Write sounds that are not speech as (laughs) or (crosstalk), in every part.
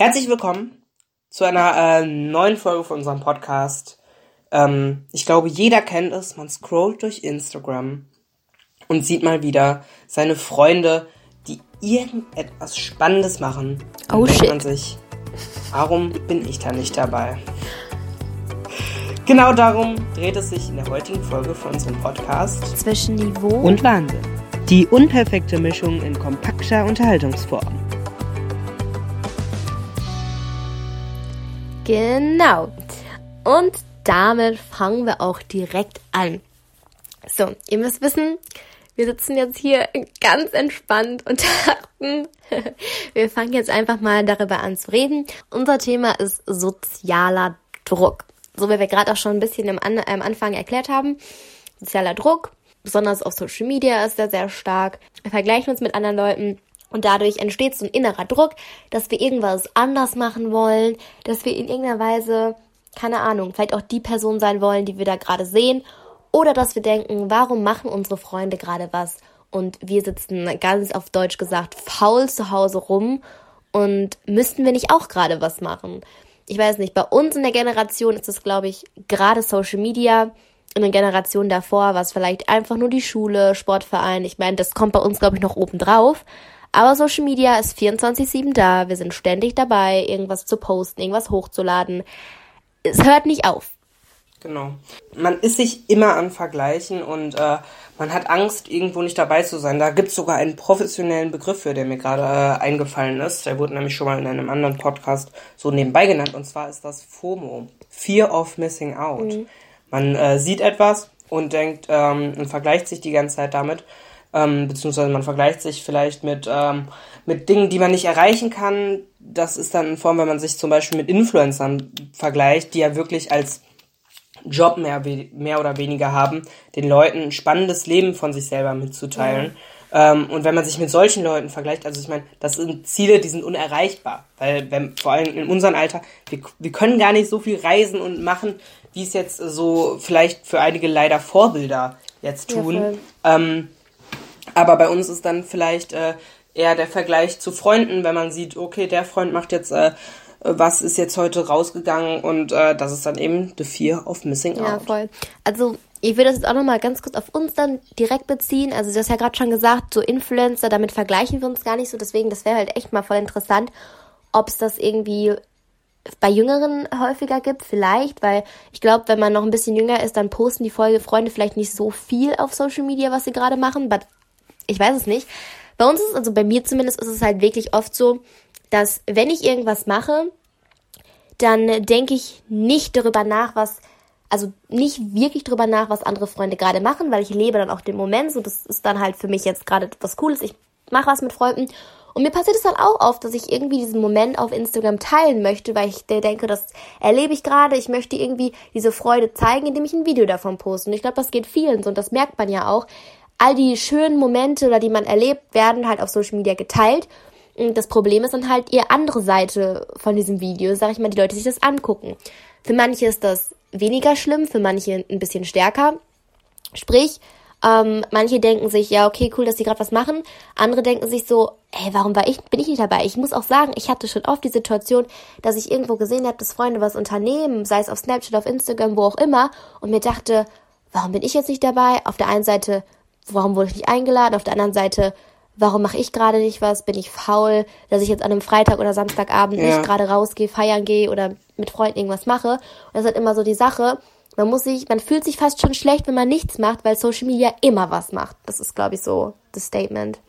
Herzlich willkommen zu einer äh, neuen Folge von unserem Podcast. Ähm, ich glaube, jeder kennt es. Man scrollt durch Instagram und sieht mal wieder seine Freunde, die irgendetwas Spannendes machen. Dann Oh, denkt shit. man sich, warum bin ich da nicht dabei? Genau darum dreht es sich in der heutigen Folge von unserem Podcast. zwischen Niveau und Wahnsinn. Die unperfekte Mischung in kompakter Unterhaltungsform. Genau. Und damit fangen wir auch direkt an. So, ihr müsst wissen, wir sitzen jetzt hier ganz entspannt und dachten, (laughs) wir fangen jetzt einfach mal darüber an zu reden. Unser Thema ist sozialer Druck. So wie wir gerade auch schon ein bisschen am, An am Anfang erklärt haben. Sozialer Druck, besonders auf Social Media ist er sehr stark. Wir vergleichen uns mit anderen Leuten. Und dadurch entsteht so ein innerer Druck, dass wir irgendwas anders machen wollen, dass wir in irgendeiner Weise, keine Ahnung, vielleicht auch die Person sein wollen, die wir da gerade sehen. Oder dass wir denken, warum machen unsere Freunde gerade was? Und wir sitzen ganz auf Deutsch gesagt faul zu Hause rum und müssten wir nicht auch gerade was machen? Ich weiß nicht, bei uns in der Generation ist es, glaube ich, gerade Social Media. In der Generation davor war es vielleicht einfach nur die Schule, Sportverein. Ich meine, das kommt bei uns, glaube ich, noch oben drauf. Aber Social Media ist 24-7 da. Wir sind ständig dabei, irgendwas zu posten, irgendwas hochzuladen. Es hört nicht auf. Genau. Man ist sich immer an Vergleichen und äh, man hat Angst, irgendwo nicht dabei zu sein. Da gibt's sogar einen professionellen Begriff für, der mir gerade äh, eingefallen ist. Der wurde nämlich schon mal in einem anderen Podcast so nebenbei genannt. Und zwar ist das FOMO. Fear of Missing Out. Man äh, sieht etwas und denkt ähm, und vergleicht sich die ganze Zeit damit. Ähm, beziehungsweise man vergleicht sich vielleicht mit, ähm, mit Dingen, die man nicht erreichen kann. Das ist dann in Form, wenn man sich zum Beispiel mit Influencern vergleicht, die ja wirklich als Job mehr, mehr oder weniger haben, den Leuten ein spannendes Leben von sich selber mitzuteilen. Ähm, und wenn man sich mit solchen Leuten vergleicht, also ich meine, das sind Ziele, die sind unerreichbar. Weil wenn, vor allem in unserem Alter, wir, wir können gar nicht so viel reisen und machen, wie es jetzt so vielleicht für einige leider Vorbilder jetzt Ja, tun. voll. Aber bei uns ist dann vielleicht äh, eher der Vergleich zu Freunden, wenn man sieht, okay, der Freund macht jetzt, äh, was ist jetzt heute rausgegangen und äh, das ist dann eben the fear of missing Ja, out. voll. Also, ich will das jetzt auch nochmal ganz kurz auf uns dann direkt beziehen. Also, du hast ja gerade schon gesagt, so Influencer, damit vergleichen wir uns gar nicht so. Deswegen, das wäre halt echt mal voll interessant, ob es das irgendwie bei Jüngeren häufiger gibt, vielleicht, weil ich glaube, wenn man noch ein bisschen jünger ist, dann posten die Folge Freunde vielleicht nicht so viel auf Social Media, was sie gerade machen, but ich weiß es nicht. Bei uns ist, also bei mir zumindest, ist es halt wirklich oft so, dass wenn ich irgendwas mache, dann denke ich nicht darüber nach, was, also nicht wirklich darüber nach, was andere Freunde gerade machen, weil ich lebe dann auch den Moment, so das ist dann halt für mich jetzt gerade was Cooles, ich mache was mit Freunden. Und mir passiert es dann auch oft, dass ich irgendwie diesen Moment auf Instagram teilen möchte, weil ich denke, das erlebe ich gerade, ich möchte irgendwie diese Freude zeigen, indem ich ein Video davon poste. Und ich glaube, das geht vielen so. Und das merkt man ja auch. All die schönen Momente oder die man erlebt, werden halt auf Social Media geteilt und das Problem ist dann halt ihr andere Seite von diesem Video, sag ich mal, die Leute sich das angucken. Für manche ist das weniger schlimm, für manche ein bisschen stärker. Sprich, ähm, manche denken sich, ja, okay, cool, dass sie gerade was machen. Andere denken sich so, ey, warum war ich, bin ich nicht dabei? Ich muss auch sagen, ich hatte schon oft die Situation, dass ich irgendwo gesehen habe, dass Freunde was unternehmen, sei es auf Snapchat, auf Instagram, wo auch immer, und mir dachte, warum bin ich jetzt nicht dabei? Auf der einen Seite, warum wurde ich nicht eingeladen? Auf der anderen Seite, warum mache ich gerade nicht was? Bin ich faul, dass ich jetzt an einem Freitag oder Samstagabend Ja. nicht gerade rausgehe, feiern gehe oder mit Freunden irgendwas mache? Und das ist halt immer so die Sache. Man muss sich, man fühlt sich fast schon schlecht, wenn man nichts macht, weil Social Media immer was macht. Das ist, glaube ich, so das Statement.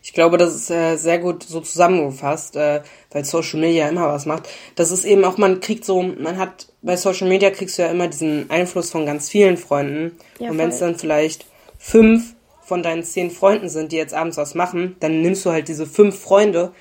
Ich glaube, das ist äh, sehr gut so zusammengefasst, äh, weil Social Media immer was macht. Das ist eben auch, man kriegt so, man hat, bei Social Media kriegst du ja immer diesen Einfluss von ganz vielen Freunden. Ja, und wenn es dann vielleicht fünf von deinen zehn Freunden sind, die jetzt abends was machen, dann nimmst du halt diese fünf Freunde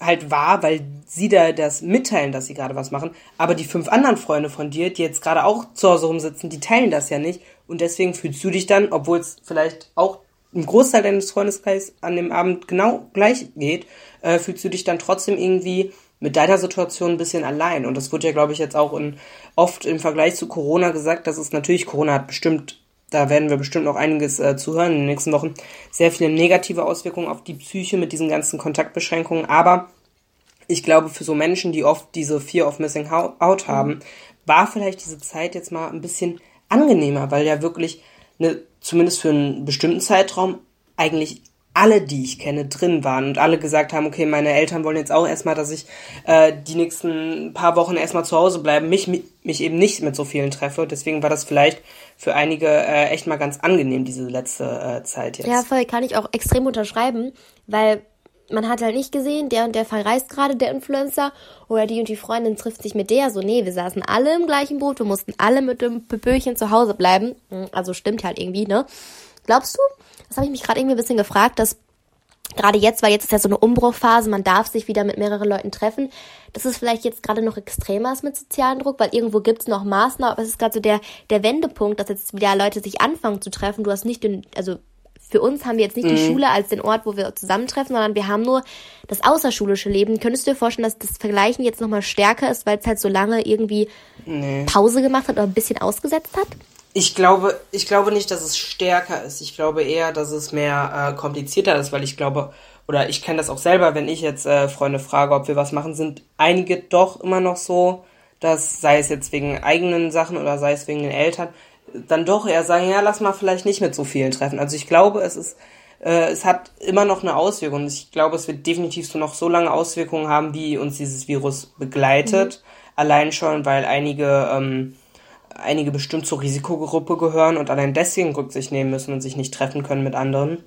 halt wahr, weil sie da das mitteilen, dass sie gerade was machen. Aber die fünf anderen Freunde von dir, die jetzt gerade auch zu Hause rumsitzen, die teilen das ja nicht. Und deswegen fühlst du dich dann, obwohl es vielleicht auch ein Großteil deines Freundeskreises an dem Abend genau gleich geht, äh, fühlst du dich dann trotzdem irgendwie mit deiner Situation ein bisschen allein. Und das wird ja, glaube ich, jetzt auch in, oft im Vergleich zu Corona gesagt, dass es natürlich, Corona hat bestimmt, da werden wir bestimmt noch einiges äh, zuhören in den nächsten Wochen, sehr viele negative Auswirkungen auf die Psyche mit diesen ganzen Kontaktbeschränkungen. Aber ich glaube, für so Menschen, die oft diese Fear of Missing Out haben, mhm. war vielleicht diese Zeit jetzt mal ein bisschen angenehmer, weil ja wirklich eine, zumindest für einen bestimmten Zeitraum eigentlich alle, die ich kenne, drin waren und alle gesagt haben, okay, meine Eltern wollen jetzt auch erstmal, dass ich äh, die nächsten paar Wochen erstmal zu Hause bleibe, mich, mich eben nicht mit so vielen treffe. Deswegen war das vielleicht für einige äh, echt mal ganz angenehm, diese letzte äh, Zeit jetzt. Ja, voll, kann ich auch extrem unterschreiben, weil man hat halt nicht gesehen, der und der verreist gerade, der Influencer, oder die und die Freundin trifft sich mit der. So, nee, wir saßen alle im gleichen Boot, wir mussten alle mit dem Pöpöchen zu Hause bleiben. Hm, also stimmt halt irgendwie, ne? Glaubst du, das habe ich mich gerade irgendwie ein bisschen gefragt, dass gerade jetzt, weil jetzt ist ja so eine Umbruchphase, man darf sich wieder mit mehreren Leuten treffen, dass es vielleicht jetzt gerade noch extremer ist mit sozialen Druck, weil irgendwo gibt es noch Maßnahmen, aber es ist gerade so der, der Wendepunkt, dass jetzt wieder Leute sich anfangen zu treffen. Du hast nicht den, also für uns haben wir jetzt nicht mhm. die Schule als den Ort, wo wir zusammentreffen, sondern wir haben nur das außerschulische Leben. Könntest du dir vorstellen, dass das Vergleichen jetzt nochmal stärker ist, weil es halt so lange irgendwie nee. Pause gemacht hat oder ein bisschen ausgesetzt hat? Ich glaube, ich glaube nicht, dass es stärker ist. Ich glaube eher, dass es mehr äh, komplizierter ist, weil ich glaube, oder ich kenne das auch selber, wenn ich jetzt äh, Freunde frage, ob wir was machen, sind einige doch immer noch so, dass sei es jetzt wegen eigenen Sachen oder sei es wegen den Eltern, dann doch eher sagen, ja, lass mal vielleicht nicht mit so vielen treffen. Also ich glaube, es ist, äh, es hat immer noch eine Auswirkung. Ich glaube, es wird definitiv so noch so lange Auswirkungen haben, wie uns dieses Virus begleitet. Mhm. Allein schon, weil einige, ähm, einige bestimmt zur Risikogruppe gehören und allein deswegen Rücksicht nehmen müssen und sich nicht treffen können mit anderen.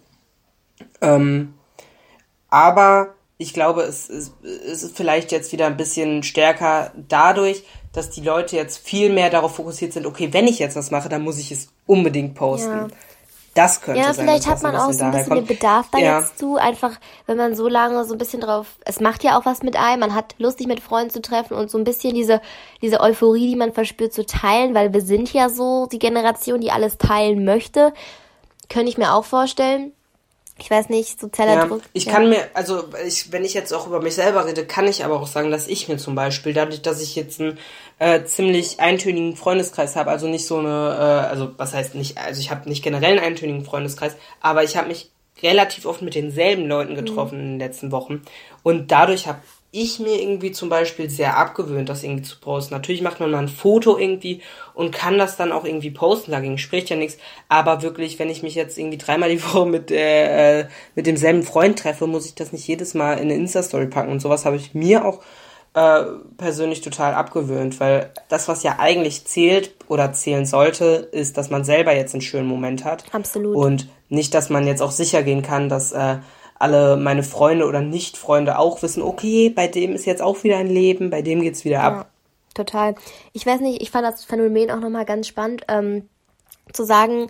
Ähm, aber ich glaube, es ist, es ist vielleicht jetzt wieder ein bisschen stärker dadurch, dass die Leute jetzt viel mehr darauf fokussiert sind, okay, wenn ich jetzt was mache, dann muss ich es unbedingt posten. Ja. Das könnte ja, sein. Ja, vielleicht hat man auch so ein bisschen kommt. den Bedarf da ja. jetzt zu, einfach, wenn man so lange so ein bisschen drauf, es macht ja auch was mit einem, man hat lustig mit Freunden zu treffen und so ein bisschen diese, diese Euphorie, die man verspürt, zu teilen, weil wir sind ja so die Generation, die alles teilen möchte, könnte ich mir auch vorstellen ich weiß nicht, sozialer ja, Druck. Ich ja. kann mir, also ich, wenn ich jetzt auch über mich selber rede, kann ich aber auch sagen, dass ich mir zum Beispiel, dadurch, dass ich jetzt einen äh, ziemlich eintönigen Freundeskreis habe, also nicht so eine, äh, also was heißt nicht, also ich habe nicht generell einen eintönigen Freundeskreis, aber ich habe mich relativ oft mit denselben Leuten getroffen mhm. in den letzten Wochen und dadurch habe ich mir irgendwie zum Beispiel sehr abgewöhnt, das irgendwie zu posten. Natürlich macht man mal ein Foto irgendwie und kann das dann auch irgendwie posten, dagegen spricht ja nichts. Aber wirklich, wenn ich mich jetzt irgendwie dreimal die (laughs) Woche mit, äh, mit demselben Freund treffe, muss ich das nicht jedes Mal in eine Insta-Story packen. Und sowas habe ich mir auch äh, persönlich total abgewöhnt, weil das, was ja eigentlich zählt oder zählen sollte, ist, dass man selber jetzt einen schönen Moment hat. Absolut. Und nicht, dass man jetzt auch sicher gehen kann, dass äh, alle meine Freunde oder Nicht-Freunde auch wissen, okay, bei dem ist jetzt auch wieder ein Leben, bei dem geht's wieder ab. Ja, total. Ich weiß nicht, ich fand das Phänomen auch nochmal ganz spannend, ähm, zu sagen,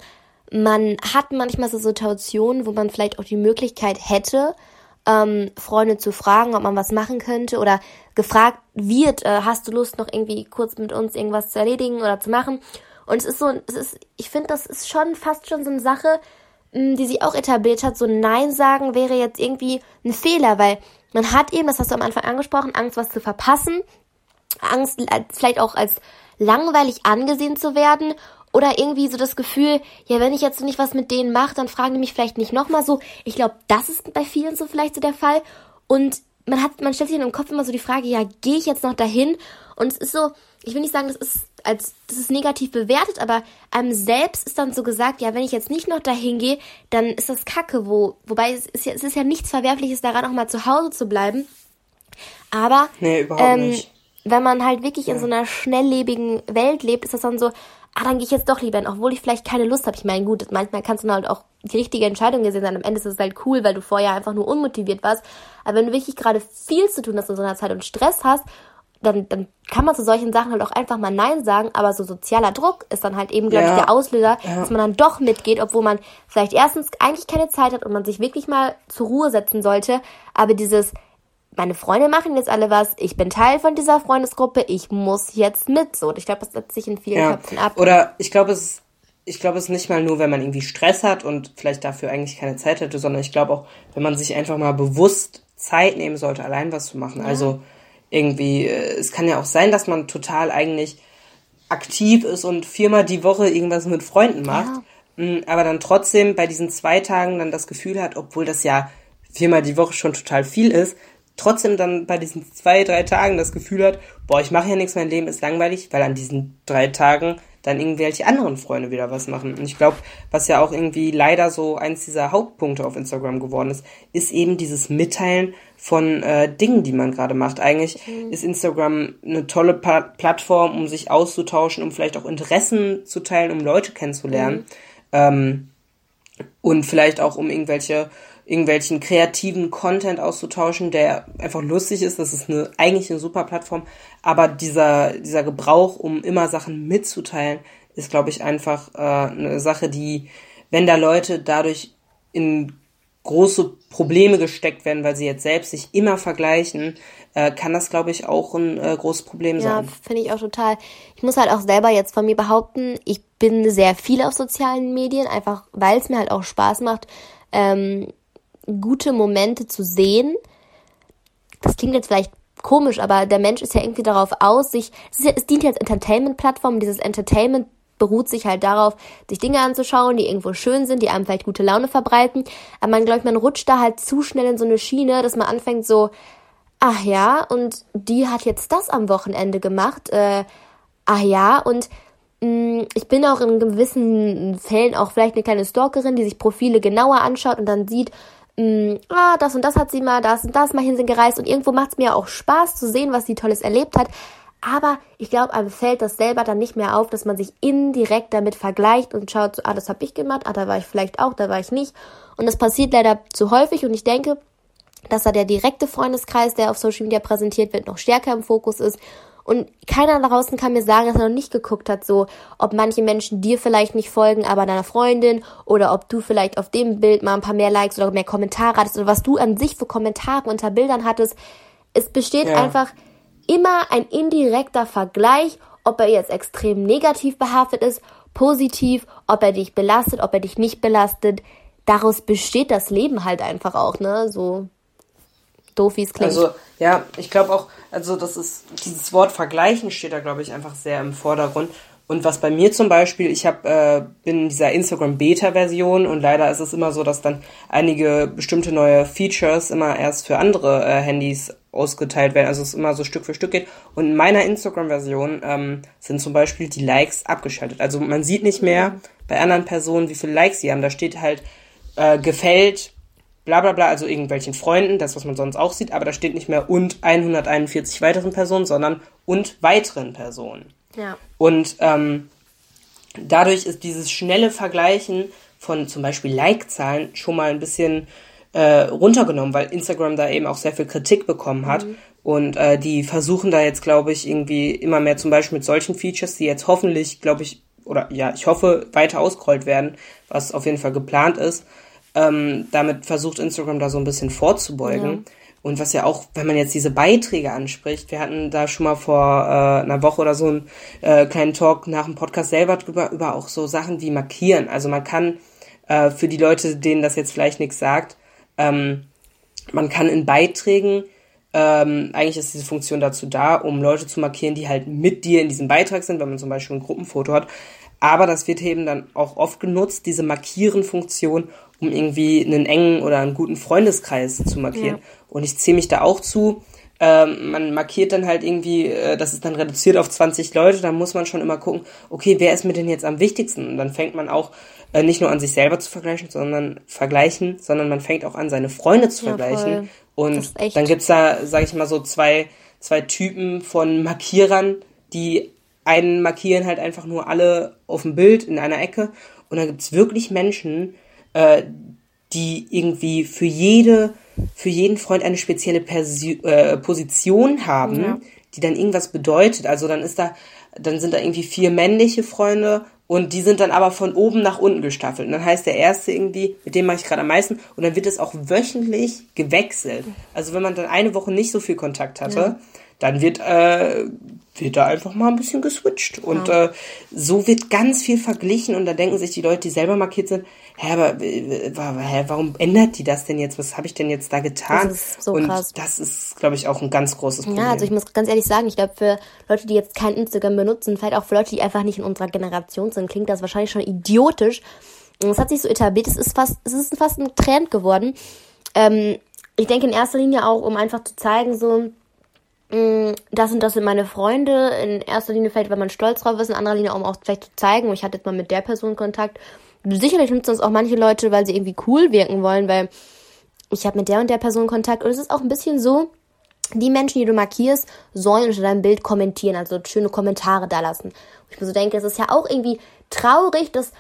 man hat manchmal so Situationen, wo man vielleicht auch die Möglichkeit hätte, ähm, Freunde zu fragen, ob man was machen könnte oder gefragt wird, äh, hast du Lust noch irgendwie kurz mit uns irgendwas zu erledigen oder zu machen? Und es ist so, es ist, ich finde, das ist schon fast schon so eine Sache, die sie auch etabliert hat, so Nein sagen wäre jetzt irgendwie ein Fehler, weil man hat eben, das hast du am Anfang angesprochen, Angst, was zu verpassen, Angst, vielleicht auch als langweilig angesehen zu werden oder irgendwie so das Gefühl, ja, wenn ich jetzt nicht was mit denen mache, dann fragen die mich vielleicht nicht nochmal so. Ich glaube, das ist bei vielen so vielleicht so der Fall. Und man hat, man stellt sich in im Kopf immer so die Frage, ja, gehe ich jetzt noch dahin? Und es ist so, ich will nicht sagen, das ist als das ist negativ bewertet, aber einem selbst ist dann so gesagt, ja, wenn ich jetzt nicht noch dahin gehe, dann ist das Kacke, wo wobei es ist ja es ist ja nichts Verwerfliches daran, auch mal zu Hause zu bleiben. Aber nee, ähm, wenn man halt wirklich ja. in so einer schnelllebigen Welt lebt, ist das dann so, ah, dann gehe ich jetzt doch lieber hin, obwohl ich vielleicht keine Lust habe. Ich meine, gut, manchmal kannst du halt auch die richtige Entscheidung gesehen sein. Am Ende ist es halt cool, weil du vorher einfach nur unmotiviert warst. Aber wenn du wirklich gerade viel zu tun hast in so einer Zeit und Stress hast dann, dann kann man zu solchen Sachen halt auch einfach mal Nein sagen, aber so sozialer Druck ist dann halt eben, glaube ja. ich, der Auslöser, ja. dass man dann doch mitgeht, obwohl man vielleicht erstens eigentlich keine Zeit hat und man sich wirklich mal zur Ruhe setzen sollte, aber dieses, meine Freunde machen jetzt alle was, ich bin Teil von dieser Freundesgruppe, ich muss jetzt mit, so. Und ich glaube, das setzt sich in vielen ja. Köpfen ab. Oder ich glaube, es ist ich glaube, es ist nicht mal nur, wenn man irgendwie Stress hat und vielleicht dafür eigentlich keine Zeit hätte, sondern ich glaube auch, wenn man sich einfach mal bewusst Zeit nehmen sollte, allein was zu machen. Ja. Also irgendwie, äh, es kann ja auch sein, dass man total eigentlich aktiv ist und viermal die Woche irgendwas mit Freunden macht, ja. Mm, aber dann trotzdem bei diesen zwei Tagen dann das Gefühl hat, obwohl das ja viermal die Woche schon total viel ist, trotzdem dann bei diesen zwei, drei Tagen das Gefühl hat, boah, ich mache ja nichts, mein Leben ist langweilig, weil an diesen drei Tagen dann irgendwelche anderen Freunde wieder was machen. Und ich glaube, was ja auch irgendwie leider so eins dieser Hauptpunkte auf Instagram geworden ist, ist eben dieses Mitteilen von äh, Dingen, die man gerade macht. Eigentlich mhm. ist Instagram eine tolle pa Plattform, um sich auszutauschen, um vielleicht auch Interessen zu teilen, um Leute kennenzulernen. Mhm. Ähm, und vielleicht auch um irgendwelche irgendwelchen kreativen Content auszutauschen, der einfach lustig ist. Das ist eine, eigentlich eine super Plattform. Aber dieser, dieser Gebrauch, um immer Sachen mitzuteilen, ist, glaube ich, einfach äh, eine Sache, die, wenn da Leute dadurch in große Probleme gesteckt werden, weil sie jetzt selbst sich immer vergleichen, äh, kann das, glaube ich, auch ein äh, großes Problem ja, sein. Ja, finde ich auch total. Ich muss halt auch selber jetzt von mir behaupten, ich bin sehr viel auf sozialen Medien, einfach weil es mir halt auch Spaß macht, ähm, gute Momente zu sehen. Das klingt jetzt vielleicht komisch, aber der Mensch ist ja irgendwie darauf aus, sich, es, dient ja als Entertainment-Plattform, dieses Entertainment beruht sich halt darauf, sich Dinge anzuschauen, die irgendwo schön sind, die einem vielleicht gute Laune verbreiten. Aber man glaubt, man rutscht da halt zu schnell in so eine Schiene, dass man anfängt so, ach ja, und die hat jetzt das am Wochenende gemacht, äh, ach ja, und mh, mm, ich bin auch in gewissen Fällen auch vielleicht eine kleine Stalkerin, die sich Profile genauer anschaut und dann sieht, mh, ah, das und das hat sie mal, das und das mal hin gereist und irgendwo macht es mir auch Spaß zu sehen, was sie Tolles erlebt hat. Aber ich glaube, einem fällt das selber dann nicht mehr auf, dass man sich indirekt damit vergleicht und schaut, so, ah, das habe ich gemacht, ah, da war ich vielleicht auch, da war ich nicht. Und das passiert leider zu häufig und ich denke, dass da der direkte Freundeskreis, der auf Social Media präsentiert wird, noch stärker im Fokus ist. Und keiner da draußen kann mir sagen, dass er noch nicht geguckt hat, so, ob manche Menschen dir vielleicht nicht folgen, aber deiner Freundin, oder ob du vielleicht auf dem Bild mal ein paar mehr Likes oder mehr Kommentare hattest, oder was du an sich für Kommentare unter Bildern hattest. Es besteht ja. einfach immer ein indirekter Vergleich, ob er jetzt extrem negativ behaftet ist, positiv, ob er dich belastet, ob er dich nicht belastet. Daraus besteht das Leben halt einfach auch, ne? So doof wie es klingt. Also, ja, ich glaube auch, also das ist, dieses Wort vergleichen steht da, glaube ich, einfach sehr im Vordergrund. Und was bei mir zum Beispiel, ich hab, äh, bin in dieser Instagram Beta-Version und leider ist es immer so, dass dann einige bestimmte neue Features immer erst für andere äh, Handys ausgeteilt werden, also es immer so Stück für Stück geht. Und in meiner Instagram-Version ähm, sind zum Beispiel die Likes abgeschaltet. Also man sieht nicht mehr bei anderen Personen, wie viele Likes sie haben. Da steht halt äh, gefällt, bla bla bla, also irgendwelchen Freunden, das, was man sonst auch sieht, aber da steht nicht mehr und 141 weiteren Personen, sondern und weiteren Personen. Ja. Und ähm, dadurch ist dieses schnelle Vergleichen von zum Beispiel Like-Zahlen schon mal ein bisschen äh, runtergenommen, weil Instagram da eben auch sehr viel Kritik bekommen hat. Mhm. Und äh, die versuchen da jetzt, glaube ich, irgendwie immer mehr zum Beispiel mit solchen Features, die jetzt hoffentlich, glaube ich, oder ja, ich hoffe, weiter ausgerollt werden, was auf jeden Fall geplant ist. Ähm, damit versucht Instagram da so ein bisschen vorzubeugen. Ja. Und was ja auch, wenn man jetzt diese Beiträge anspricht, wir hatten da schon mal vor äh, einer Woche oder so einen äh, kleinen Talk nach dem Podcast selber drüber, über auch so Sachen wie markieren. Also man kann äh, für die Leute, denen das jetzt vielleicht nichts sagt, ähm, man kann in Beiträgen, ähm, eigentlich ist diese Funktion dazu da, um Leute zu markieren, die halt mit dir in diesem Beitrag sind, wenn man zum Beispiel ein Gruppenfoto hat. Aber das wird eben dann auch oft genutzt, diese Markieren-Funktion, um irgendwie einen engen oder einen guten Freundeskreis zu markieren. Ja. Und ich zähle mich da auch zu. Ähm, man markiert dann halt irgendwie, äh, das ist dann reduziert auf 20 Leute, da muss man schon immer gucken, okay, wer ist mir denn jetzt am wichtigsten? Und dann fängt man auch äh, nicht nur an sich selber zu vergleichen, sondern vergleichen, sondern man fängt auch an, seine Freunde zu ja, vergleichen. Voll. Und dann gibt's da, sage ich mal, so zwei, zwei Typen von Markierern, die einen markieren halt einfach nur alle auf dem Bild in einer Ecke. Und dann gibt's wirklich Menschen, äh, die irgendwie für jede, für jeden Freund eine spezielle Persi äh, Position haben, ja. die dann irgendwas bedeutet. Also dann ist da, dann sind da irgendwie vier männliche Freunde und die sind dann aber von oben nach unten gestaffelt. Und dann heißt der erste irgendwie, mit dem mache ich gerade am meisten. Und dann wird es auch wöchentlich gewechselt. Also wenn man dann eine Woche nicht so viel Kontakt hatte, ja. Dann wird, äh, wird da einfach mal ein bisschen geswitcht. Und ja. äh, so wird ganz viel verglichen und da denken sich die Leute, die selber markiert sind, hä, aber hä, warum ändert die das denn jetzt? Was habe ich denn jetzt da getan? Das ist so und krass. das ist, glaube ich, auch ein ganz großes Problem. Ja, also ich muss ganz ehrlich sagen, ich glaube, für Leute, die jetzt kein Instagram benutzen, vielleicht auch für Leute, die einfach nicht in unserer Generation sind, klingt das wahrscheinlich schon idiotisch. Es hat sich so etabliert, es ist fast, es ist fast ein Trend geworden. Ähm, ich denke in erster Linie auch, um einfach zu zeigen, so, das und das sind meine Freunde. In erster Linie vielleicht, weil man stolz drauf ist, in anderer Linie, um auch vielleicht zu zeigen, ich hatte jetzt mal mit der Person Kontakt. Sicherlich nutzen uns auch manche Leute, weil sie irgendwie cool wirken wollen, weil ich habe mit der und der Person Kontakt. Und es ist auch ein bisschen so, die Menschen, die du markierst, sollen unter deinem Bild kommentieren, also schöne Kommentare da lassen. Und ich mir so denke, es ist ja auch irgendwie traurig, dass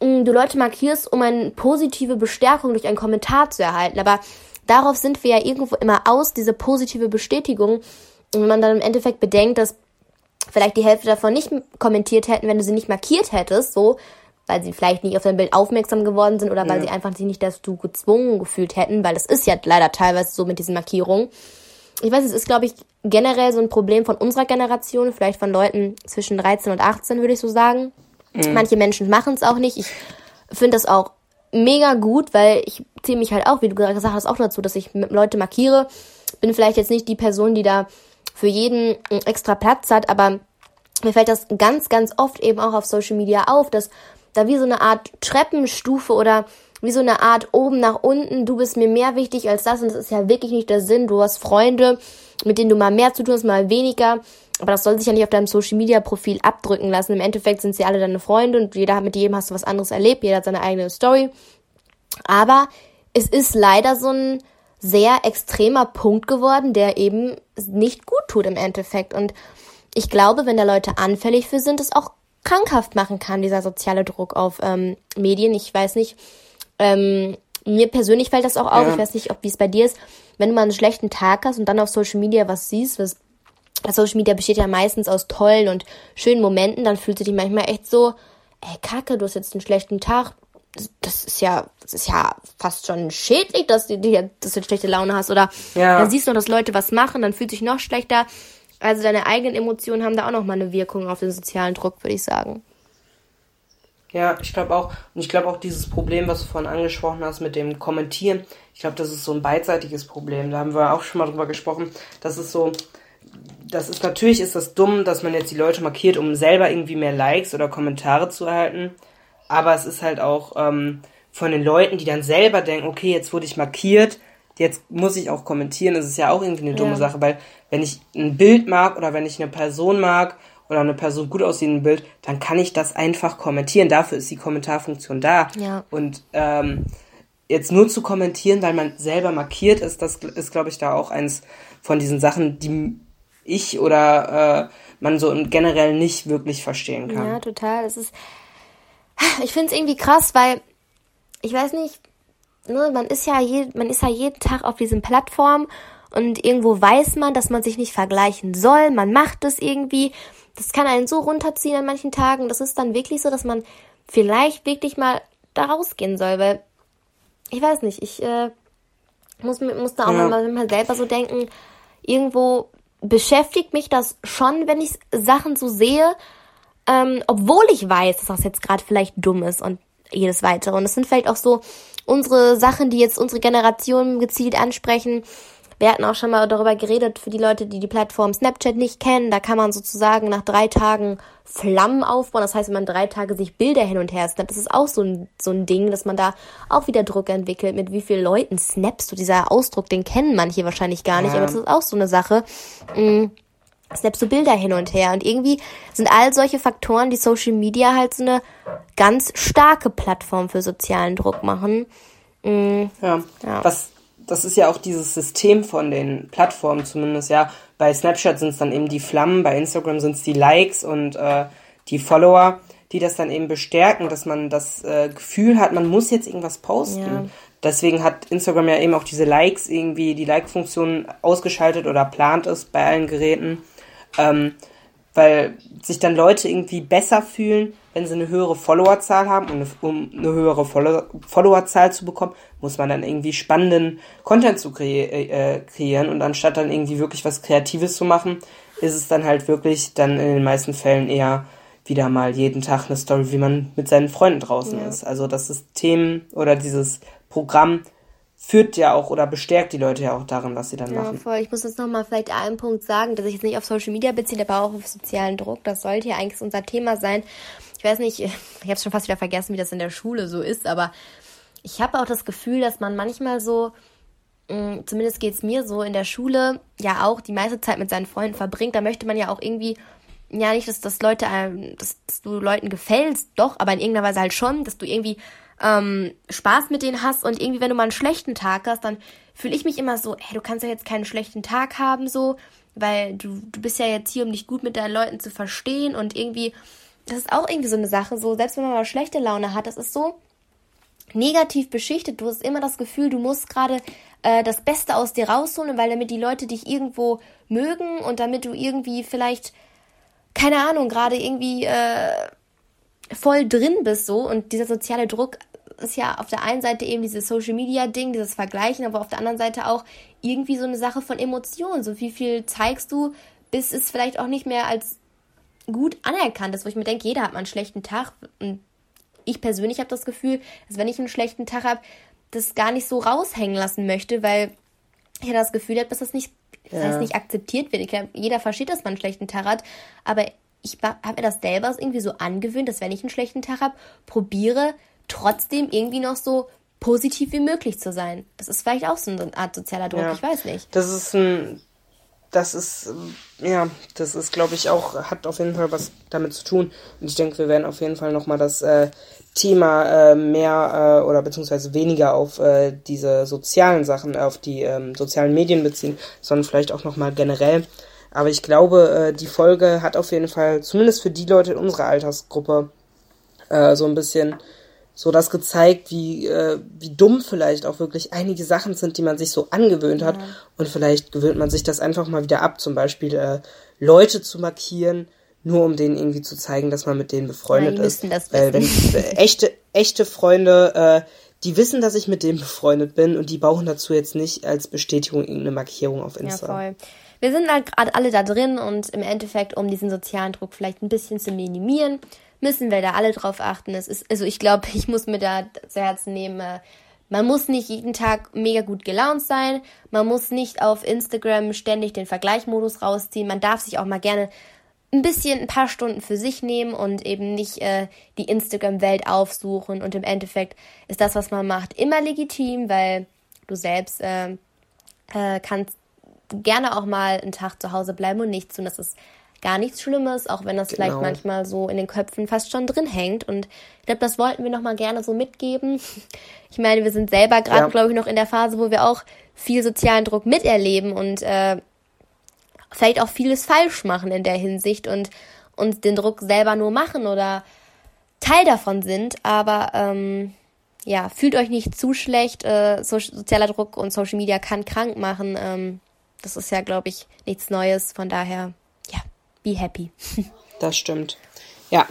mm, du Leute markierst, um eine positive Bestärkung durch einen Kommentar zu erhalten. Aber darauf sind wir ja irgendwo immer aus, diese positive Bestätigung. Und wenn man dann im Endeffekt bedenkt, dass vielleicht die Hälfte davon nicht kommentiert hätten, wenn du sie nicht markiert hättest, so, weil sie vielleicht nicht auf dein Bild aufmerksam geworden sind oder weil ja. sie einfach sich nicht dazu gezwungen gefühlt hätten, weil das ist ja leider teilweise so mit diesen Markierungen. Ich weiß, es ist, glaube ich, generell so ein Problem von unserer Generation, vielleicht von Leuten zwischen 13 und 18, würde ich so sagen. Mhm. Manche Menschen machen es auch nicht. Ich finde das auch mega gut, weil ich zähle mich halt auch, wie du gesagt hast, auch dazu, dass ich Leute markiere. Bin vielleicht jetzt nicht die Person, die da für jeden extra Platz hat, aber mir fällt das ganz, ganz oft eben auch auf Social Media auf, dass da wie so eine Art Treppenstufe oder wie so eine Art oben nach unten, du bist mir mehr wichtig als das und das ist ja wirklich nicht der Sinn. Du hast Freunde, mit denen du mal mehr zu tun hast, mal weniger. Aber das soll sich ja nicht auf deinem Social Media Profil abdrücken lassen. Im Endeffekt sind sie alle deine Freunde und jeder hat mit jedem hast du was anderes erlebt, jeder hat seine eigene Story. Aber es ist leider so ein sehr extremer Punkt geworden, der eben nicht gut tut im Endeffekt. Und ich glaube, wenn da Leute anfällig für sind, es auch krankhaft machen kann, dieser soziale Druck auf ähm, Medien. Ich weiß nicht, ähm, mir persönlich fällt das auch auf. Ja. Ich weiß nicht, ob wie es bei dir ist. Wenn du mal einen schlechten Tag hast und dann auf Social Media was siehst, was Social Media besteht ja meistens aus tollen und schönen Momenten, dann fühlst du dich manchmal echt so, ey, Kacke, du hast jetzt einen schlechten Tag. Das, das ist ja, das ist ja fast schon schädlich, dass du, dass du schlechte Laune hast. Oder ja. dann siehst du noch, dass Leute was machen, dann fühlt sich noch schlechter. Also deine eigenen Emotionen haben da auch nochmal eine Wirkung auf den sozialen Druck, würde ich sagen. Ja, ich glaube auch, und ich glaube auch dieses Problem, was du vorhin angesprochen hast mit dem Kommentieren, ich glaube, das ist so ein beidseitiges Problem. Da haben wir auch schon mal drüber gesprochen. Das ist so, das ist natürlich ist das dumm, dass man jetzt die Leute markiert, um selber irgendwie mehr Likes oder Kommentare zu erhalten. Aber es ist halt auch ähm, von den Leuten, die dann selber denken, okay, jetzt wurde ich markiert, jetzt muss ich auch kommentieren. Das ist ja auch irgendwie eine dumme ja. Sache, weil wenn ich ein Bild mag oder wenn ich eine Person mag oder eine Person gut aussehenden Bild, dann kann ich das einfach kommentieren. Dafür ist die Kommentarfunktion da. Ja. Und ähm, jetzt nur zu kommentieren, weil man selber markiert ist, das ist, glaube ich, da auch eins von diesen Sachen, die ich oder äh, man so generell nicht wirklich verstehen kann. Ja, total. Es ist, ich finde es irgendwie krass, weil ich weiß nicht, ne, man ist ja je, man ist ja jeden Tag auf diesen Plattformen und irgendwo weiß man, dass man sich nicht vergleichen soll. Man macht es irgendwie das kann einen so runterziehen an manchen Tagen. Das ist dann wirklich so, dass man vielleicht wirklich mal da rausgehen soll, weil ich weiß nicht, ich äh, muss, muss da auch ja. mal, mal selber so denken, irgendwo beschäftigt mich das schon, wenn ich Sachen so sehe, ähm, obwohl ich weiß, dass das jetzt gerade vielleicht dumm ist und jedes weitere. Und es sind vielleicht auch so unsere Sachen, die jetzt unsere Generation gezielt ansprechen, wir hatten auch schon mal darüber geredet, für die Leute, die die Plattform Snapchat nicht kennen, da kann man sozusagen nach drei Tagen Flammen aufbauen. Das heißt, wenn man drei Tage sich Bilder hin und her snappt, das ist auch so ein, so ein Ding, dass man da auch wieder Druck entwickelt, mit wie vielen Leuten snappst du. Dieser Ausdruck, den kennen manche wahrscheinlich gar nicht, ja. aber das ist auch so eine Sache. Mhm snappst du Bilder hin und her. Und irgendwie sind all solche Faktoren, die Social Media halt so eine ganz starke Plattform für sozialen Druck machen. Mhm. Ja. ja. Was das ist ja auch dieses System von den Plattformen zumindest, ja. Bei Snapchat sind es dann eben die Flammen, bei Instagram sind es die Likes und äh, die Follower, die das dann eben bestärken, dass man das äh, Gefühl hat, man muss jetzt irgendwas posten. Ja. Deswegen hat Instagram ja eben auch diese Likes irgendwie, die Like-Funktion ausgeschaltet oder plant es bei allen Geräten. Ähm, weil sich dann Leute irgendwie besser fühlen, wenn sie eine höhere Followerzahl haben. Und um eine höhere Followerzahl zu bekommen, muss man dann irgendwie spannenden Content zu kre äh, kreieren. Und anstatt dann irgendwie wirklich was Kreatives zu machen, ist es dann halt wirklich dann in den meisten Fällen eher wieder mal jeden Tag eine Story, wie man mit seinen Freunden draußen ja. ist. Also das System oder dieses Programm führt ja auch oder bestärkt die Leute ja auch darin, was sie dann ja, machen. Voll. Ich muss jetzt nochmal vielleicht einen Punkt sagen, dass ich jetzt nicht auf Social Media beziehe, aber auch auf sozialen Druck. Das sollte ja eigentlich unser Thema sein. Ich weiß nicht, (laughs) ich habe schon fast wieder vergessen, wie das in der Schule so ist, aber ich habe auch das Gefühl, dass man manchmal so mh, zumindest geht's mir so in der Schule, ja auch die meiste Zeit mit seinen Freunden verbringt, da möchte man ja auch irgendwie, ja nicht, dass, dass Leute, dass, dass du Leuten gefällst, doch, aber in irgendeiner Weise halt schon, dass du irgendwie ähm, Spaß mit denen hast und irgendwie, wenn du mal einen schlechten Tag hast, dann fühle ich mich immer so, hey, du kannst ja jetzt keinen schlechten Tag haben, so, weil du, du bist ja jetzt hier, um dich gut mit deinen Leuten zu verstehen und irgendwie, das ist auch irgendwie so eine Sache, so, selbst wenn man mal schlechte Laune hat, das ist so negativ beschichtet, du hast immer das Gefühl, du musst gerade äh, das Beste aus dir rausholen, weil damit die Leute dich irgendwo mögen und damit du irgendwie vielleicht, keine Ahnung, gerade irgendwie äh, voll drin bist so und dieser soziale Druck ist ja auf der einen Seite eben dieses Social Media Ding, dieses Vergleichen, aber auf der anderen Seite auch irgendwie so eine Sache von Emotionen. So wie viel zeigst du, bis es vielleicht auch nicht mehr als gut anerkannt ist, wo ich mir denke, jeder hat mal einen schlechten Tag. Und ich persönlich habe das Gefühl, dass wenn ich einen schlechten Tag habe, das gar nicht so raushängen lassen möchte, weil ich das Gefühl habe, dass das nicht, das heißt nicht akzeptiert wird. Ich glaube, jeder versteht, dass man einen schlechten Tag hat, aber ich habe mir das selber irgendwie so angewöhnt, dass wenn ich einen schlechten Tag habe, probiere trotzdem irgendwie noch so positiv wie möglich zu sein. Das ist vielleicht auch so eine Art sozialer Druck, ja. ich weiß nicht. Das ist ein, das ist, ja, das ist, glaube ich, auch, hat auf jeden Fall was damit zu tun. Und ich denke, wir werden auf jeden Fall nochmal das äh, Thema äh, mehr äh, oder beziehungsweise weniger auf äh, diese sozialen Sachen, auf die ähm, sozialen Medien beziehen, sondern vielleicht auch nochmal generell. Aber ich glaube, äh, die Folge hat auf jeden Fall, zumindest für die Leute in unserer Altersgruppe, äh, so ein bisschen so das gezeigt, wie, äh, wie dumm vielleicht auch wirklich einige Sachen sind, die man sich so angewöhnt hat. Ja. Und vielleicht gewöhnt man sich das einfach mal wieder ab, zum Beispiel äh, Leute zu markieren, nur um denen irgendwie zu zeigen, dass man mit denen befreundet Nein, ist. Weil wenn äh, echte, echte Freunde, äh, die wissen, dass ich mit denen befreundet bin und die brauchen dazu jetzt nicht als Bestätigung irgendeine Markierung auf Insta. Ja, voll. Wir sind halt gerade alle da drin und im Endeffekt, um diesen sozialen Druck vielleicht ein bisschen zu minimieren, müssen wir da alle drauf achten. Es ist, also ich glaube, (laughs) ich muss mir da zu Herzen nehmen, äh, man muss nicht jeden Tag mega gut gelaunt sein. Man muss nicht auf Instagram ständig den Vergleichmodus rausziehen. Man darf sich auch mal gerne ein bisschen ein paar Stunden für sich nehmen und eben nicht äh, die Instagram-Welt aufsuchen. Und im Endeffekt ist das, was man macht, immer legitim, weil du selbst äh, äh, kannst gerne auch mal einen Tag zu Hause bleiben und nichts tun. Das ist gar nichts Schlimmes, auch wenn das genau. vielleicht manchmal so in den Köpfen fast schon drin hängt. Und ich glaube, das wollten wir nochmal gerne so mitgeben. (laughs) Ich meine, wir sind selber gerade, ja. glaube ich, noch in der Phase, wo wir auch viel sozialen Druck miterleben und äh, vielleicht auch vieles falsch machen in der Hinsicht und uns den Druck selber nur machen oder Teil davon sind. Aber ähm, ja, fühlt euch nicht zu schlecht. Äh, so, sozialer Druck und Social Media kann krank machen. Ähm, das ist ja, glaube ich, nichts Neues. Von daher be happy. (laughs) das stimmt. Ja,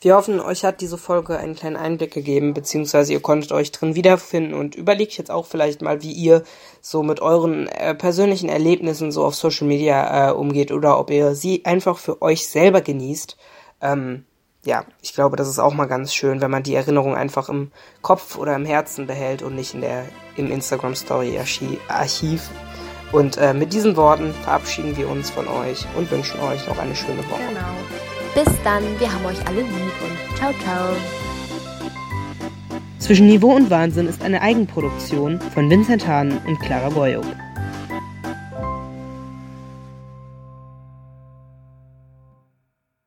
wir hoffen, euch hat diese Folge einen kleinen Einblick gegeben, beziehungsweise ihr konntet euch drin wiederfinden und überlegt jetzt auch vielleicht mal, wie ihr so mit euren äh, persönlichen Erlebnissen so auf Social Media äh, umgeht oder ob ihr sie einfach für euch selber genießt. Ähm, ja, ich glaube, das ist auch mal ganz schön, wenn man die Erinnerung einfach im Kopf oder im Herzen behält und nicht in der im Instagram Story Archiv und äh, mit diesen Worten verabschieden wir uns von euch und wünschen euch noch eine schöne Woche. Genau. Bis dann, wir haben euch alle lieb und ciao, ciao. Zwischen Niveau und Wahnsinn ist eine Eigenproduktion von Vincent Hahn und Clara Boyuk.